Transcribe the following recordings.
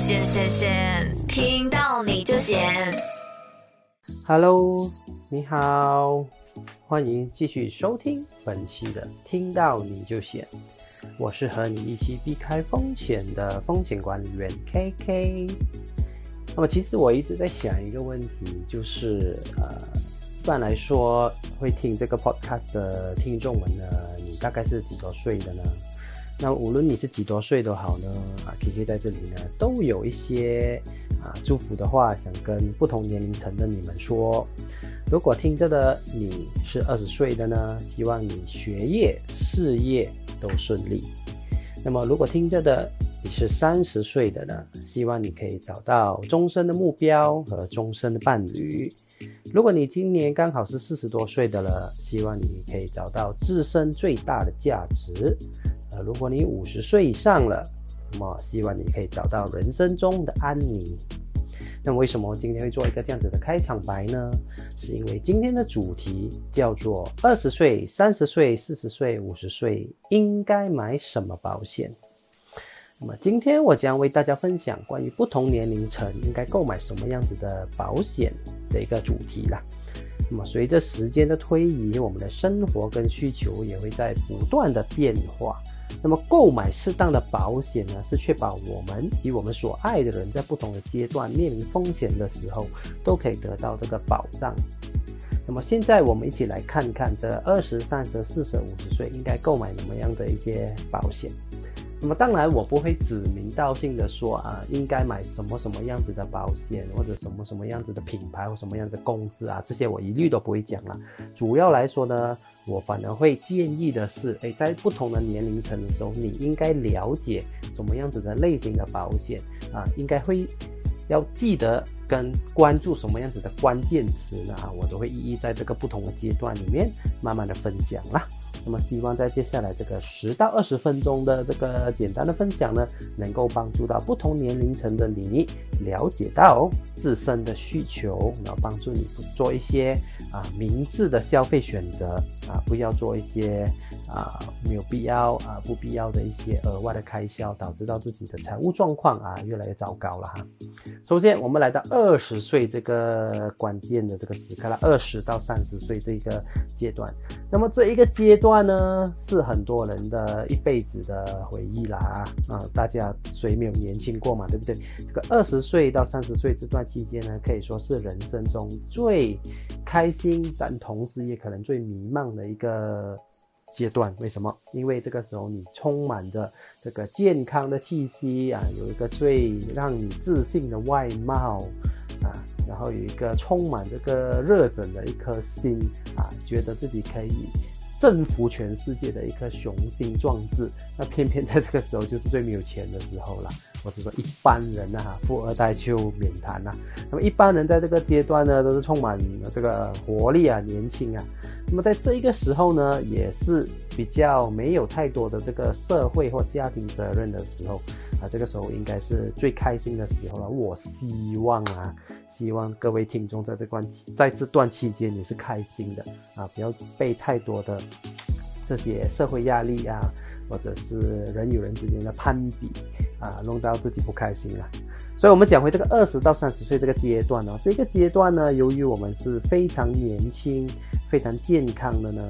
先先先，听到你就闲。Hello，你好，欢迎继续收听本期的《听到你就险》，我是和你一起避开风险的风险管理员 KK。那么，其实我一直在想一个问题，就是呃，一般来说会听这个 podcast 的听众们呢，你大概是几多岁的呢？那无论你是几多岁都好呢，啊，KK 在这里呢，都有一些啊祝福的话，想跟不同年龄层的你们说。如果听着的你是二十岁的呢，希望你学业、事业都顺利。那么如果听着的你是三十岁的呢，希望你可以找到终身的目标和终身的伴侣。如果你今年刚好是四十多岁的了，希望你可以找到自身最大的价值。如果你五十岁以上了，那么希望你可以找到人生中的安宁。那为什么今天会做一个这样子的开场白呢？是因为今天的主题叫做二十岁、三十岁、四十岁、五十岁应该买什么保险？那么今天我将为大家分享关于不同年龄层应该购买什么样子的保险的一个主题啦。那么随着时间的推移，我们的生活跟需求也会在不断的变化。那么购买适当的保险呢，是确保我们及我们所爱的人在不同的阶段面临风险的时候，都可以得到这个保障。那么现在我们一起来看看这二十三十、四十、五十岁应该购买什么样的一些保险。那么当然我不会指名道姓的说啊，应该买什么什么样子的保险，或者什么什么样子的品牌或什么样子的公司啊，这些我一律都不会讲了。主要来说呢，我反而会建议的是，诶，在不同的年龄层的时候，你应该了解什么样子的类型的保险啊，应该会要记得跟关注什么样子的关键词呢啊，我都会一一在这个不同的阶段里面慢慢的分享啦。那么希望在接下来这个十到二十分钟的这个简单的分享呢，能够帮助到不同年龄层的你了解到自身的需求，然后帮助你做一些啊明智的消费选择啊，不要做一些啊没有必要啊不必要的一些额外的开销，导致到自己的财务状况啊越来越糟糕了哈。首先，我们来到二十岁这个关键的这个时刻了，二十到三十岁这个阶段。那么这一个阶段呢，是很多人的一辈子的回忆啦啊！大家谁没有年轻过嘛，对不对？这个二十岁到三十岁这段期间呢，可以说是人生中最开心，但同时也可能最迷茫的一个阶段。为什么？因为这个时候你充满着这个健康的气息啊，有一个最让你自信的外貌。啊，然后有一个充满这个热忱的一颗心啊，觉得自己可以征服全世界的一颗雄心壮志。那偏偏在这个时候就是最没有钱的时候了。我是说一般人啊，富二代就免谈了。那么一般人在这个阶段呢，都是充满这个活力啊，年轻啊。那么在这一个时候呢，也是比较没有太多的这个社会或家庭责任的时候。啊，这个时候应该是最开心的时候了。我希望啊，希望各位听众在这段在这段期间你是开心的啊，不要被太多的 这些社会压力啊，或者是人与人之间的攀比啊，弄到自己不开心了。所以，我们讲回这个二十到三十岁这个阶段呢，这个阶段呢，由于我们是非常年轻、非常健康的呢。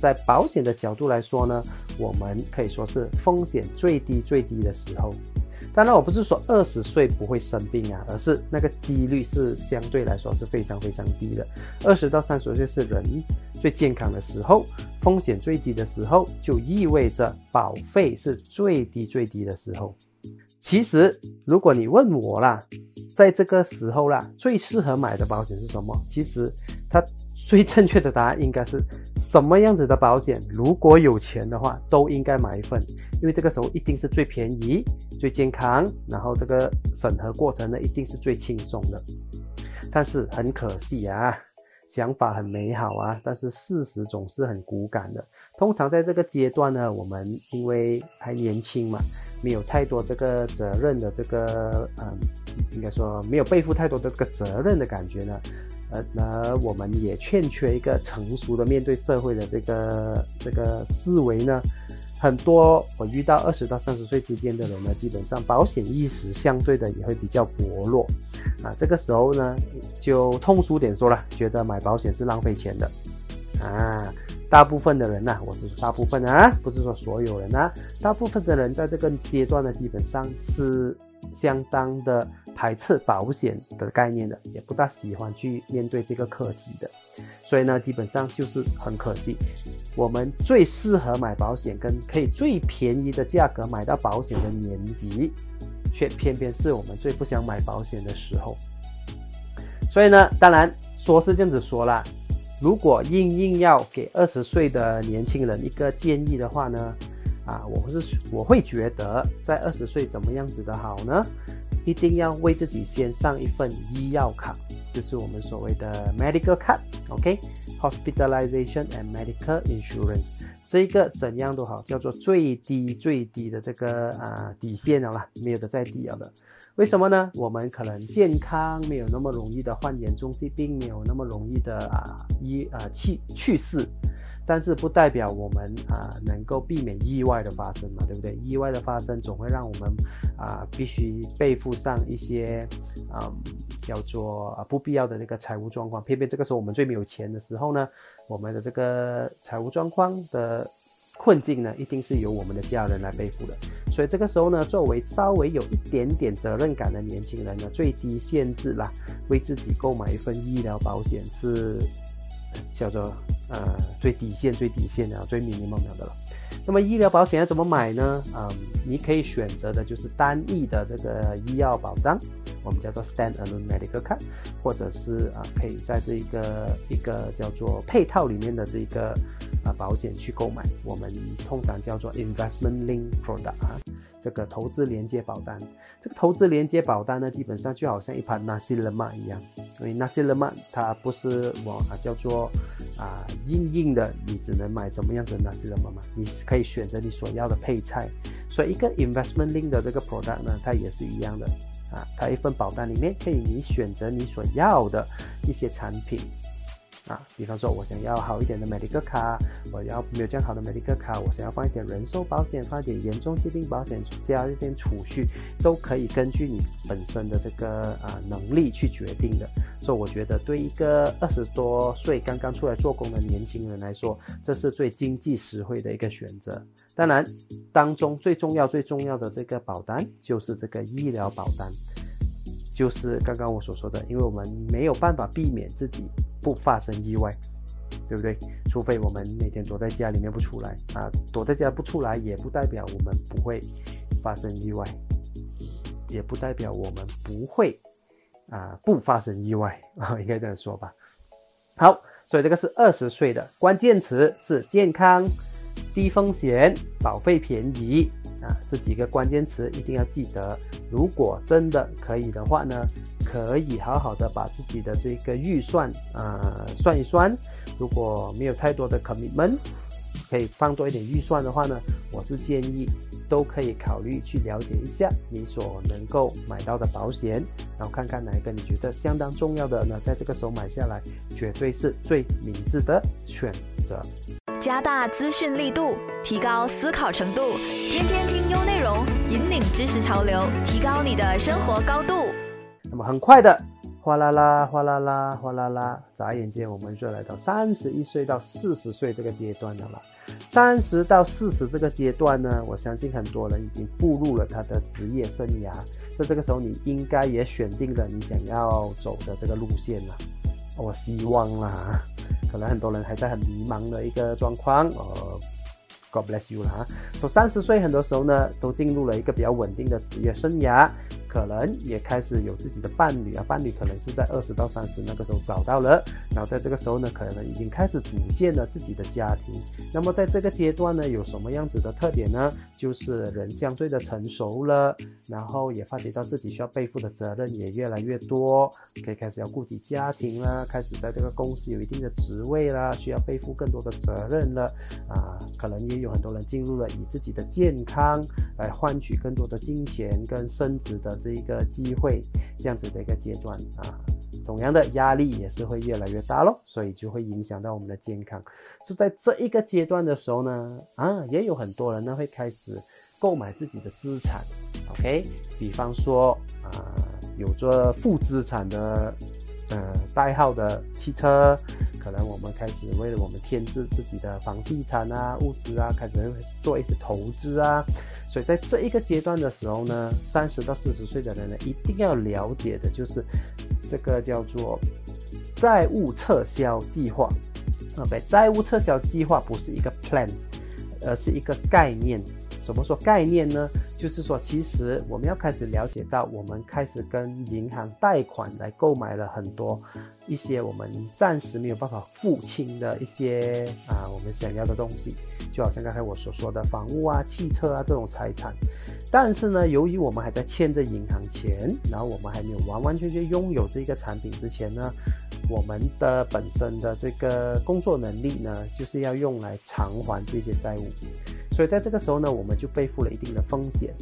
在保险的角度来说呢，我们可以说是风险最低最低的时候。当然，我不是说二十岁不会生病啊，而是那个几率是相对来说是非常非常低的。二十到三十岁是人最健康的时候，风险最低的时候，就意味着保费是最低最低的时候。其实，如果你问我啦，在这个时候啦，最适合买的保险是什么？其实它。最正确的答案应该是什么样子的保险？如果有钱的话，都应该买一份，因为这个时候一定是最便宜、最健康，然后这个审核过程呢，一定是最轻松的。但是很可惜啊，想法很美好啊，但是事实总是很骨感的。通常在这个阶段呢，我们因为还年轻嘛，没有太多这个责任的这个，嗯，应该说没有背负太多的这个责任的感觉呢。呃，那我们也欠缺一个成熟的面对社会的这个这个思维呢，很多我遇到二十到三十岁之间的人呢，基本上保险意识相对的也会比较薄弱啊。这个时候呢，就通俗点说了，觉得买保险是浪费钱的啊。大部分的人呢，我是说大部分啊，不是说所有人啊，大部分的人在这个阶段呢，基本上是相当的排斥保险的概念的，也不大喜欢去面对这个课题的。所以呢，基本上就是很可惜，我们最适合买保险跟可以最便宜的价格买到保险的年纪，却偏偏是我们最不想买保险的时候。所以呢，当然说是这样子说啦，如果硬硬要给二十岁的年轻人一个建议的话呢，啊，我是我会觉得在二十岁怎么样子的好呢？一定要为自己先上一份医药卡。就是我们所谓的 medical card，OK，hospitalization and medical insurance，这个怎样都好，叫做最低最低的这个啊底线了啦，没有的再低了的。为什么呢？我们可能健康没有那么容易的患严重疾病，没有那么容易的啊医啊去去世。但是不代表我们啊能够避免意外的发生嘛，对不对？意外的发生总会让我们啊必须背负上一些啊叫做不必要的那个财务状况。偏偏这个时候我们最没有钱的时候呢，我们的这个财务状况的困境呢，一定是由我们的家人来背负的。所以这个时候呢，作为稍微有一点点责任感的年轻人呢，最低限制啦，为自己购买一份医疗保险是叫做。呃，最底线、最底线的、最 minimum 的了。那么医疗保险要怎么买呢？嗯，你可以选择的就是单一的这个医药保障，我们叫做 stand-alone medical card，或者是啊，可以在这一个一个叫做配套里面的这个啊保险去购买，我们通常叫做 investment link product 啊。这个投资连接保单，这个投资连接保单呢，基本上就好像一盘纳西勒曼一样，因为纳西勒曼它不是我啊叫做啊硬硬的，你只能买怎么样的纳西勒曼嘛，你可以选择你所要的配菜，所以一个 investment link 的这个 product 呢，它也是一样的啊，它一份保单里面可以你选择你所要的一些产品。啊，比方说，我想要好一点的 medical 卡，我要没有这样好的 medical 卡，我想要放一点人寿保险，放一点严重疾病保险，加一点储蓄，都可以根据你本身的这个啊能力去决定的。所以我觉得，对一个二十多岁刚刚出来做工的年轻人来说，这是最经济实惠的一个选择。当然，当中最重要、最重要的这个保单就是这个医疗保单，就是刚刚我所说的，因为我们没有办法避免自己。不发生意外，对不对？除非我们每天躲在家里面不出来啊，躲在家不出来，也不代表我们不会发生意外，也不代表我们不会啊不发生意外啊，应该这样说吧。好，所以这个是二十岁的关键词是健康、低风险、保费便宜啊，这几个关键词一定要记得。如果真的可以的话呢？可以好好的把自己的这个预算啊算一算，如果没有太多的 commitment，可以放多一点预算的话呢，我是建议都可以考虑去了解一下你所能够买到的保险，然后看看哪一个你觉得相当重要的呢，在这个时候买下来绝对是最明智的选择。加大资讯力度，提高思考程度，天天听优内容，引领知识潮流，提高你的生活高度。那么很快的，哗啦啦，哗啦啦，哗啦啦，眨眼间我们就来到三十一岁到四十岁这个阶段了。三十到四十这个阶段呢，我相信很多人已经步入了他的职业生涯，在这个时候你应该也选定了你想要走的这个路线了。我希望啦，可能很多人还在很迷茫的一个状况，呃，God bless you 啦哈。从三十岁很多时候呢，都进入了一个比较稳定的职业生涯。可能也开始有自己的伴侣啊，伴侣可能是在二十到三十那个时候找到了，然后在这个时候呢，可能已经开始组建了自己的家庭。那么在这个阶段呢，有什么样子的特点呢？就是人相对的成熟了，然后也发觉到自己需要背负的责任也越来越多，可以开始要顾及家庭了，开始在这个公司有一定的职位啦，需要背负更多的责任了啊。可能也有很多人进入了以自己的健康来换取更多的金钱跟升职的。是一个机会，这样子的一个阶段啊，同样的压力也是会越来越大咯，所以就会影响到我们的健康。是在这一个阶段的时候呢，啊，也有很多人呢会开始购买自己的资产，OK，比方说啊，有着负资产的。呃，代号的汽车，可能我们开始为了我们添置自己的房地产啊、物资啊，开始做一些投资啊。所以在这一个阶段的时候呢，三十到四十岁的人呢，一定要了解的就是这个叫做债务撤销计划。OK，债务撤销计划不是一个 plan，而是一个概念。什么说概念呢？就是说，其实我们要开始了解到，我们开始跟银行贷款来购买了很多一些我们暂时没有办法付清的一些啊，我们想要的东西，就好像刚才我所说的房屋啊、汽车啊这种财产。但是呢，由于我们还在欠着银行钱，然后我们还没有完完全全拥有这个产品之前呢，我们的本身的这个工作能力呢，就是要用来偿还这些债务。所以在这个时候呢，我们就背负了一定的风险。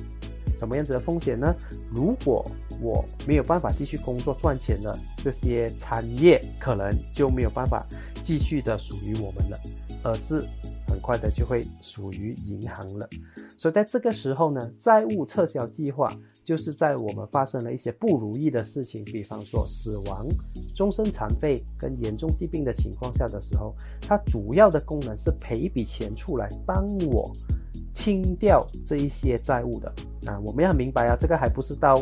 什么样子的风险呢？如果我没有办法继续工作赚钱了，这些产业可能就没有办法继续的属于我们了，而是很快的就会属于银行了。所以在这个时候呢，债务撤销计划就是在我们发生了一些不如意的事情，比方说死亡、终身残废跟严重疾病的情况下的时候，它主要的功能是赔一笔钱出来帮我清掉这一些债务的啊。我们要明白啊，这个还不是到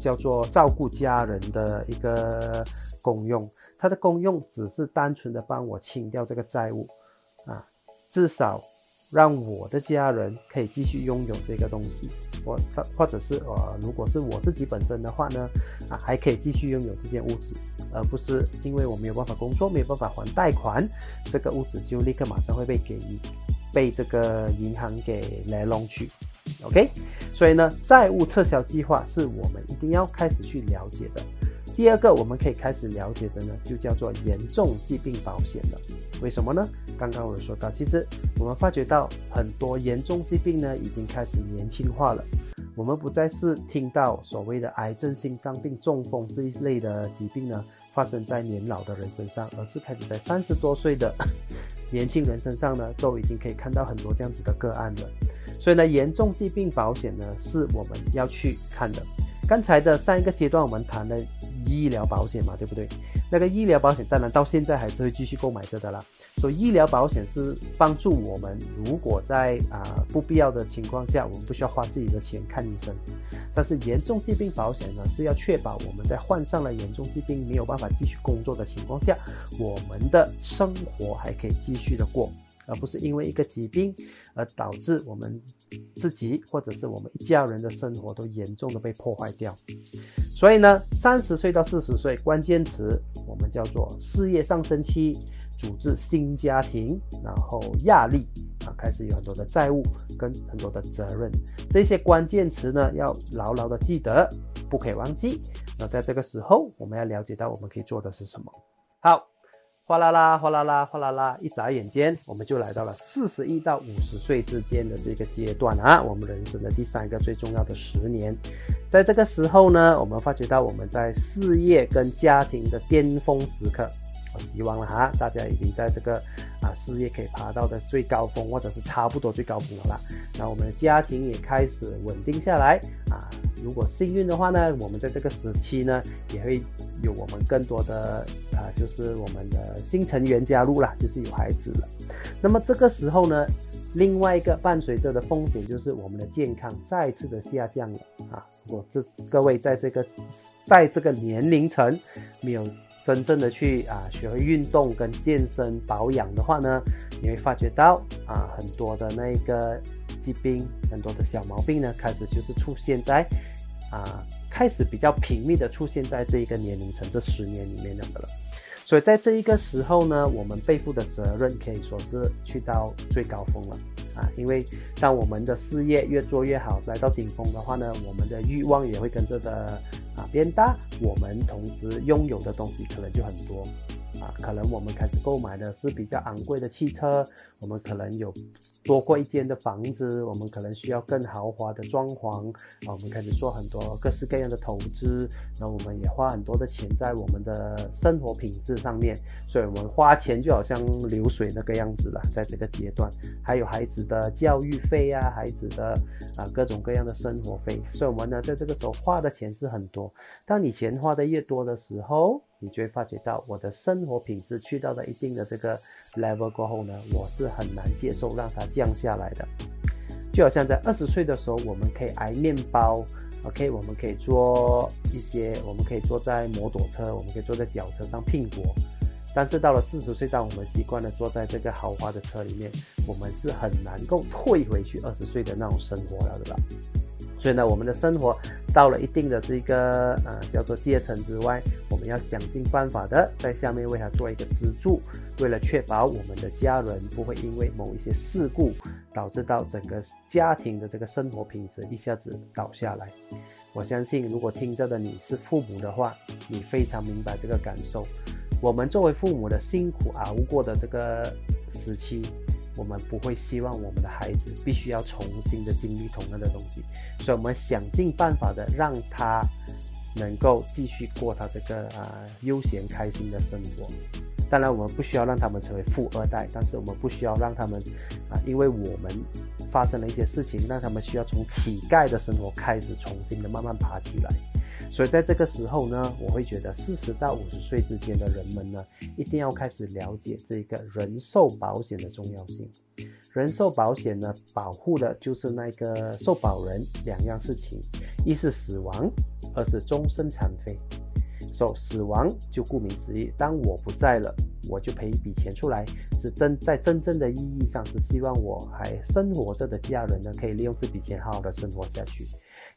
叫做照顾家人的一个功用，它的功用只是单纯的帮我清掉这个债务啊，至少。让我的家人可以继续拥有这个东西，或或者是呃，如果是我自己本身的话呢，啊，还可以继续拥有这件物质，而不是因为我没有办法工作，没有办法还贷款，这个物质就立刻马上会被给被这个银行给来弄去，OK？所以呢，债务撤销计划是我们一定要开始去了解的。第二个我们可以开始了解的呢，就叫做严重疾病保险了。为什么呢？刚刚我有说到，其实我们发觉到很多严重疾病呢，已经开始年轻化了。我们不再是听到所谓的癌症、心脏病、中风这一类的疾病呢，发生在年老的人身上，而是开始在三十多岁的 年轻人身上呢，都已经可以看到很多这样子的个案了。所以呢，严重疾病保险呢，是我们要去看的。刚才的上一个阶段，我们谈了。医疗保险嘛，对不对？那个医疗保险当然到现在还是会继续购买着的啦。所以医疗保险是帮助我们，如果在啊不必要的情况下，我们不需要花自己的钱看医生。但是严重疾病保险呢，是要确保我们在患上了严重疾病没有办法继续工作的情况下，我们的生活还可以继续的过。而不是因为一个疾病而导致我们自己或者是我们一家人的生活都严重的被破坏掉。所以呢，三十岁到四十岁，关键词我们叫做事业上升期，组织新家庭，然后压力啊，开始有很多的债务跟很多的责任。这些关键词呢，要牢牢的记得，不可以忘记。那在这个时候，我们要了解到我们可以做的是什么。好。哗啦啦，哗啦啦，哗啦啦！一眨眼间，我们就来到了四十一到五十岁之间的这个阶段啊，我们人生的第三个最重要的十年。在这个时候呢，我们发觉到我们在事业跟家庭的巅峰时刻。我希望了哈，大家已经在这个啊事业可以爬到的最高峰，或者是差不多最高峰了啦。那我们的家庭也开始稳定下来啊。如果幸运的话呢，我们在这个时期呢，也会有我们更多的啊，就是我们的新成员加入了，就是有孩子了。那么这个时候呢，另外一个伴随着的风险就是我们的健康再次的下降了啊。如果这各位在这个在这个年龄层没有真正的去啊学会运动跟健身保养的话呢，你会发觉到啊很多的那个。疾病很多的小毛病呢，开始就是出现在啊，开始比较频密的出现在这一个年龄层，这十年里面的了。所以在这一个时候呢，我们背负的责任可以说是去到最高峰了啊！因为当我们的事业越做越好，来到顶峰的话呢，我们的欲望也会跟着的啊变大，我们同时拥有的东西可能就很多。啊，可能我们开始购买的是比较昂贵的汽车，我们可能有多过一间的房子，我们可能需要更豪华的装潢啊，我们开始做很多各式各样的投资，那我们也花很多的钱在我们的生活品质上面，所以我们花钱就好像流水那个样子了，在这个阶段，还有孩子的教育费啊，孩子的啊各种各样的生活费，所以我们呢在这个时候花的钱是很多，当你钱花的越多的时候。你就会发觉到，我的生活品质去到了一定的这个 level 过后呢，我是很难接受让它降下来的。就好像在二十岁的时候，我们可以挨面包，OK，我们可以做一些，我们可以坐在摩托车，我们可以坐在脚车上拼搏。但是到了四十岁，当我们习惯了坐在这个豪华的车里面，我们是很难够退回去二十岁的那种生活了的吧？所以呢，我们的生活到了一定的这个呃叫做阶层之外，我们要想尽办法的在下面为他做一个资助，为了确保我们的家人不会因为某一些事故导致到整个家庭的这个生活品质一下子倒下来。我相信，如果听着的你是父母的话，你非常明白这个感受。我们作为父母的辛苦熬过的这个时期。我们不会希望我们的孩子必须要重新的经历同样的东西，所以我们想尽办法的让他能够继续过他这个啊悠闲开心的生活。当然，我们不需要让他们成为富二代，但是我们不需要让他们啊，因为我们发生了一些事情，让他们需要从乞丐的生活开始重新的慢慢爬起来。所以在这个时候呢，我会觉得四十到五十岁之间的人们呢，一定要开始了解这个人寿保险的重要性。人寿保险呢，保护的就是那个受保人两样事情：一是死亡，二是终身残废。说死亡就顾名思义，当我不在了，我就赔一笔钱出来，是真在真正的意义上是希望我还生活着的家人呢，可以利用这笔钱好好的生活下去。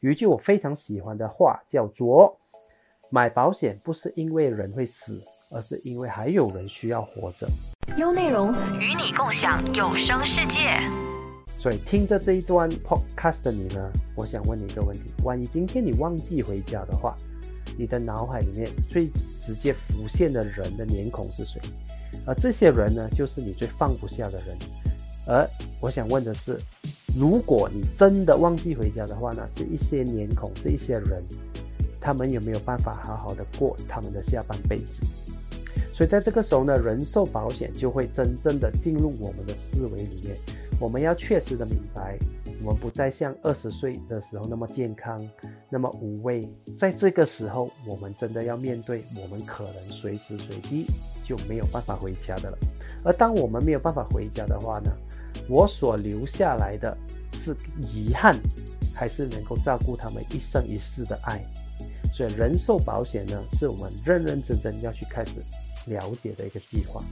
有一句我非常喜欢的话，叫做“买保险不是因为人会死，而是因为还有人需要活着”。优内容与你共享有声世界。所以听着这一段 podcast 的你呢，我想问你一个问题：万一今天你忘记回家的话，你的脑海里面最直接浮现的人的脸孔是谁？而这些人呢，就是你最放不下的人。而我想问的是。如果你真的忘记回家的话呢？这一些脸孔，这一些人，他们有没有办法好好的过他们的下半辈子？所以在这个时候呢，人寿保险就会真正的进入我们的思维里面。我们要确实的明白，我们不再像二十岁的时候那么健康，那么无畏。在这个时候，我们真的要面对，我们可能随时随地就没有办法回家的了。而当我们没有办法回家的话呢？我所留下来的是遗憾，还是能够照顾他们一生一世的爱？所以人寿保险呢，是我们认认真真要去开始了解的一个计划。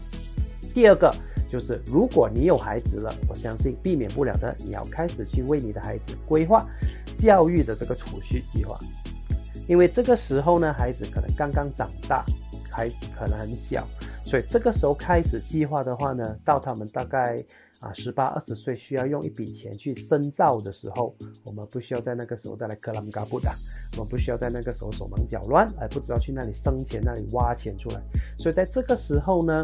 第二个就是，如果你有孩子了，我相信避免不了的，你要开始去为你的孩子规划教育的这个储蓄计划，因为这个时候呢，孩子可能刚刚长大，还可能很小，所以这个时候开始计划的话呢，到他们大概。啊，十八二十岁需要用一笔钱去深造的时候，我们不需要在那个时候再来克拉姆嘎布的，我们不需要在那个时候手忙脚乱，而不知道去那里生钱、那里挖钱出来。所以在这个时候呢，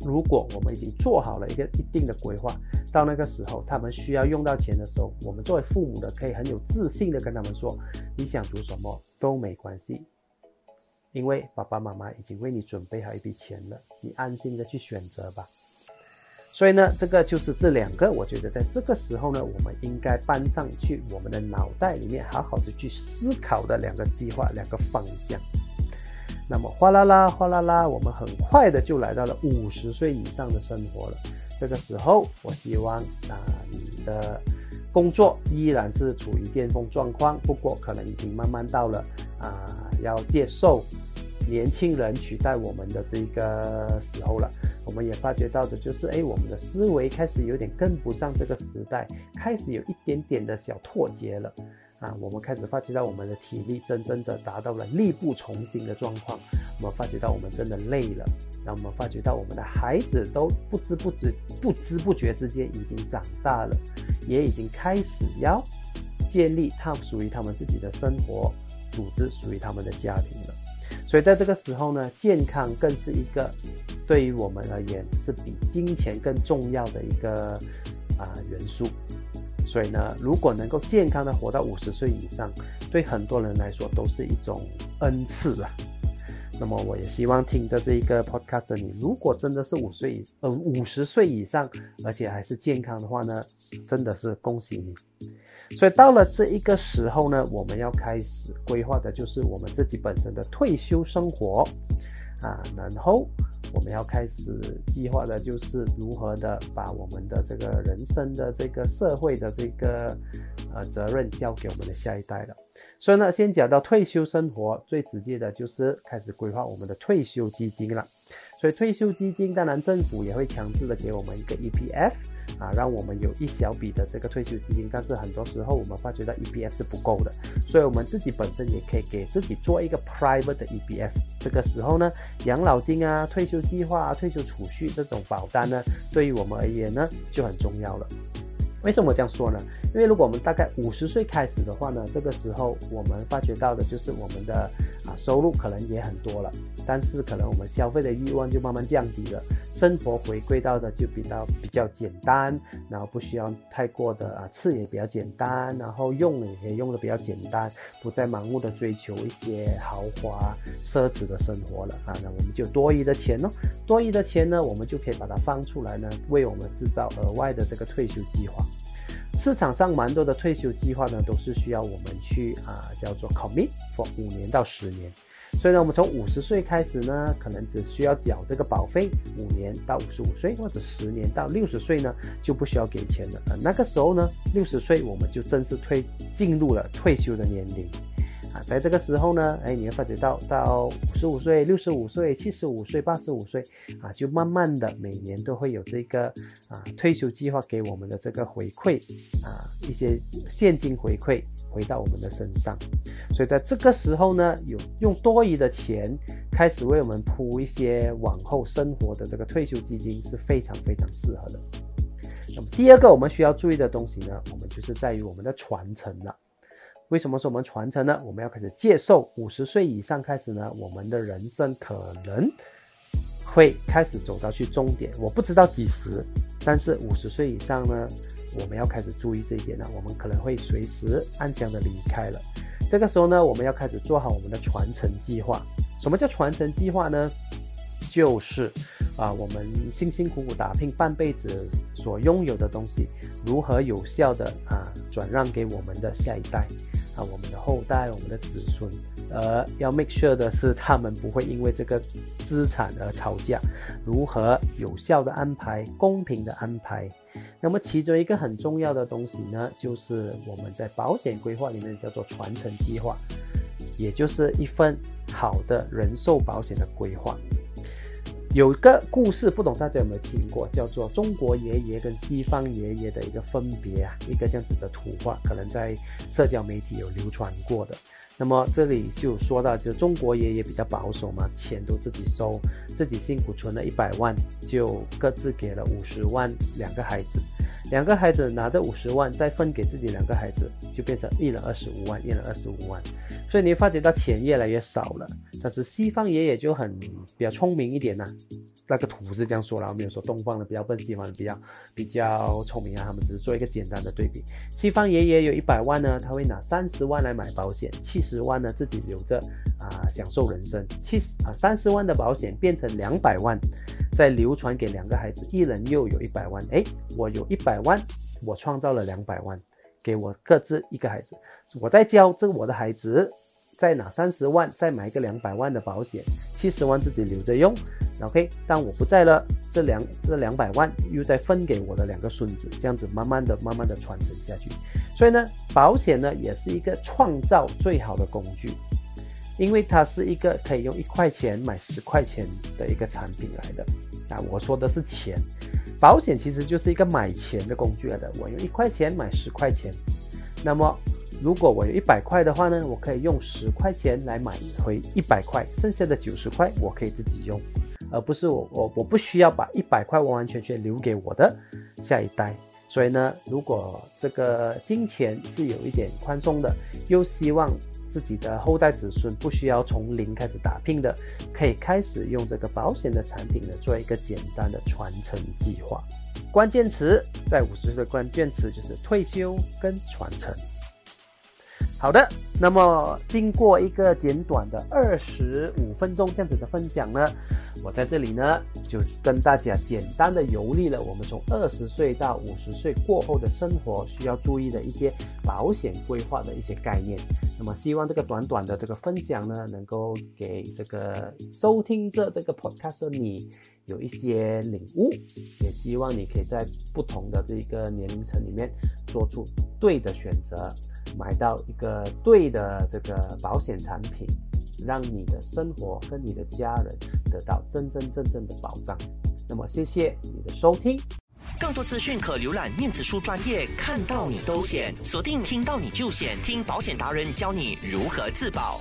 如果我们已经做好了一个一定的规划，到那个时候他们需要用到钱的时候，我们作为父母的可以很有自信的跟他们说：你想读什么都没关系，因为爸爸妈妈已经为你准备好一笔钱了，你安心的去选择吧。所以呢，这个就是这两个，我觉得在这个时候呢，我们应该搬上去我们的脑袋里面，好好的去思考的两个计划、两个方向。那么哗啦啦、哗啦啦，我们很快的就来到了五十岁以上的生活了。这个时候，我希望啊，你的工作依然是处于巅峰状况，不过可能已经慢慢到了啊，要接受。年轻人取代我们的这个时候了，我们也发觉到的就是，哎，我们的思维开始有点跟不上这个时代，开始有一点点的小脱节了，啊，我们开始发觉到我们的体力真正的达到了力不从心的状况，我们发觉到我们真的累了，让我们发觉到我们的孩子都不知不知、不知不觉之间已经长大了，也已经开始要建立他们属于他们自己的生活组织，属于他们的家庭了。所以在这个时候呢，健康更是一个对于我们而言是比金钱更重要的一个啊元素。所以呢，如果能够健康的活到五十岁以上，对很多人来说都是一种恩赐了。那么我也希望听着这一个 podcast 的你，如果真的是五岁呃五十岁以上，而且还是健康的话呢，真的是恭喜你。所以到了这一个时候呢，我们要开始规划的就是我们自己本身的退休生活啊，然后我们要开始计划的就是如何的把我们的这个人生的这个社会的这个呃责任交给我们的下一代了。所以呢，先讲到退休生活，最直接的就是开始规划我们的退休基金了。所以退休基金，当然政府也会强制的给我们一个 EPF 啊，让我们有一小笔的这个退休基金。但是很多时候我们发觉到 EPF 是不够的，所以我们自己本身也可以给自己做一个 private 的 EPF。这个时候呢，养老金啊、退休计划啊、退休储蓄这种保单呢，对于我们而言呢，就很重要了。为什么这样说呢？因为如果我们大概五十岁开始的话呢，这个时候我们发觉到的就是我们的啊收入可能也很多了，但是可能我们消费的欲望就慢慢降低了，生活回归到的就比较比较简单，然后不需要太过的啊吃也比较简单，然后用也用的比较简单，不再盲目的追求一些豪华奢侈的生活了啊，那我们就多余的钱呢，多余的钱呢，我们就可以把它放出来呢，为我们制造额外的这个退休计划。市场上蛮多的退休计划呢，都是需要我们去啊，叫做 commit for 五年到十年。所以呢，我们从五十岁开始呢，可能只需要缴这个保费五年到五十五岁，或者十年到六十岁呢，就不需要给钱了。呃，那个时候呢，六十岁我们就正式退进入了退休的年龄。啊，在这个时候呢，哎，你会发觉到到五十五岁、六十五岁、七十五岁、八十五岁，啊，就慢慢的每年都会有这个啊退休计划给我们的这个回馈啊一些现金回馈回到我们的身上，所以在这个时候呢，有用多余的钱开始为我们铺一些往后生活的这个退休基金是非常非常适合的。那么第二个我们需要注意的东西呢，我们就是在于我们的传承了。为什么说我们传承呢？我们要开始接受五十岁以上开始呢，我们的人生可能会开始走到去终点。我不知道几时，但是五十岁以上呢，我们要开始注意这一点了。我们可能会随时安详的离开了。这个时候呢，我们要开始做好我们的传承计划。什么叫传承计划呢？就是啊，我们辛辛苦苦打拼半辈子所拥有的东西，如何有效的啊转让给我们的下一代。啊，我们的后代，我们的子孙，而，要 make sure 的是，他们不会因为这个资产而吵架。如何有效的安排，公平的安排？那么其中一个很重要的东西呢，就是我们在保险规划里面叫做传承计划，也就是一份好的人寿保险的规划。有个故事，不懂大家有没有听过，叫做中国爷爷跟西方爷爷的一个分别啊，一个这样子的图画，可能在社交媒体有流传过的。那么这里就说到，就中国爷爷比较保守嘛，钱都自己收，自己辛苦存了一百万，就各自给了五十万两个孩子，两个孩子拿着五十万再分给自己两个孩子，就变成一人二十五万，一人二十五万。所以你发觉到钱越来越少了，但是西方爷爷就很比较聪明一点呐。那个图是这样说了，没有说东方的比较笨，西方的比较比较聪明啊。他们只是做一个简单的对比。西方爷爷有一百万呢，他会拿三十万来买保险，七十万呢自己留着啊享受人生。七十啊三十万的保险变成两百万，再流传给两个孩子，一人又有一百万。哎，我有一百万，我创造了两百万，给我各自一个孩子，我在教这我的孩子。再拿三十万，再买一个两百万的保险，七十万自己留着用。OK，当我不在了，这两这两百万又再分给我的两个孙子，这样子慢慢的、慢慢的传承下去。所以呢，保险呢也是一个创造最好的工具，因为它是一个可以用一块钱买十块钱的一个产品来的。啊，我说的是钱，保险其实就是一个买钱的工具来的。我用一块钱买十块钱，那么。如果我有一百块的话呢，我可以用十块钱来买回一百块，剩下的九十块我可以自己用，而不是我我我不需要把一百块完完全全留给我的下一代。所以呢，如果这个金钱是有一点宽松的，又希望自己的后代子孙不需要从零开始打拼的，可以开始用这个保险的产品呢做一个简单的传承计划。关键词在五十岁的关键词就是退休跟传承。好的，那么经过一个简短的二十五分钟这样子的分享呢，我在这里呢就跟大家简单的游历了我们从二十岁到五十岁过后的生活需要注意的一些保险规划的一些概念。那么希望这个短短的这个分享呢，能够给这个收听着这个 podcast 的你有一些领悟，也希望你可以在不同的这个年龄层里面做出对的选择。买到一个对的这个保险产品，让你的生活跟你的家人得到真真正正的保障。那么，谢谢你的收听。更多资讯可浏览面子书专业，看到你都险，锁定听到你就险，听保险达人教你如何自保。